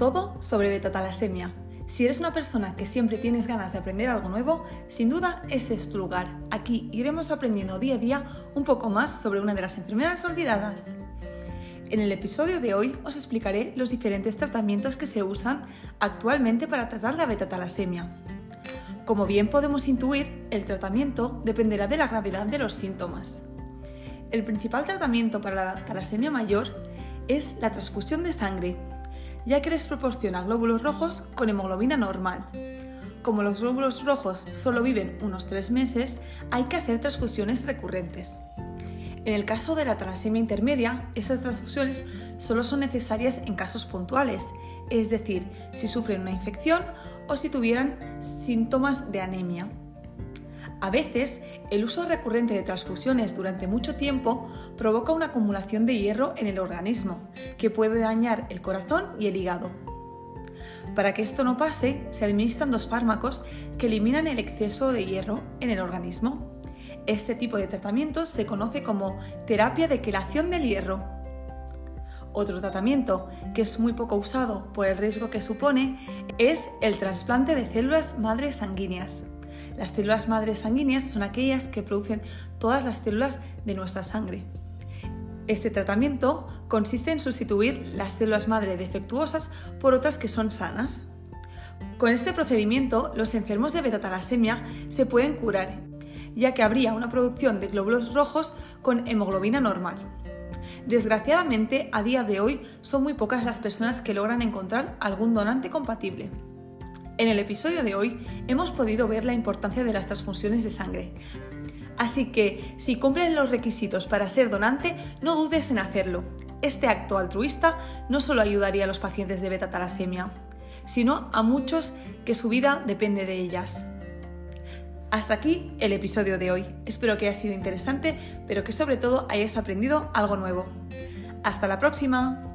todo sobre beta-talasemia. Si eres una persona que siempre tienes ganas de aprender algo nuevo, sin duda ese es tu lugar. Aquí iremos aprendiendo día a día un poco más sobre una de las enfermedades olvidadas. En el episodio de hoy os explicaré los diferentes tratamientos que se usan actualmente para tratar la beta-talasemia. Como bien podemos intuir, el tratamiento dependerá de la gravedad de los síntomas. El principal tratamiento para la talasemia mayor es la transfusión de sangre, ya que les proporciona glóbulos rojos con hemoglobina normal. Como los glóbulos rojos solo viven unos 3 meses, hay que hacer transfusiones recurrentes. En el caso de la talasemia intermedia, estas transfusiones solo son necesarias en casos puntuales, es decir, si sufren una infección o si tuvieran síntomas de anemia. A veces, el uso recurrente de transfusiones durante mucho tiempo provoca una acumulación de hierro en el organismo, que puede dañar el corazón y el hígado. Para que esto no pase, se administran dos fármacos que eliminan el exceso de hierro en el organismo. Este tipo de tratamiento se conoce como terapia de quelación del hierro. Otro tratamiento que es muy poco usado por el riesgo que supone es el trasplante de células madres sanguíneas. Las células madres sanguíneas son aquellas que producen todas las células de nuestra sangre. Este tratamiento consiste en sustituir las células madre defectuosas por otras que son sanas. Con este procedimiento, los enfermos de beta-talasemia se pueden curar, ya que habría una producción de glóbulos rojos con hemoglobina normal. Desgraciadamente, a día de hoy son muy pocas las personas que logran encontrar algún donante compatible. En el episodio de hoy hemos podido ver la importancia de las transfusiones de sangre. Así que, si cumplen los requisitos para ser donante, no dudes en hacerlo. Este acto altruista no solo ayudaría a los pacientes de beta-talasemia, sino a muchos que su vida depende de ellas. Hasta aquí el episodio de hoy. Espero que haya sido interesante, pero que sobre todo hayas aprendido algo nuevo. Hasta la próxima.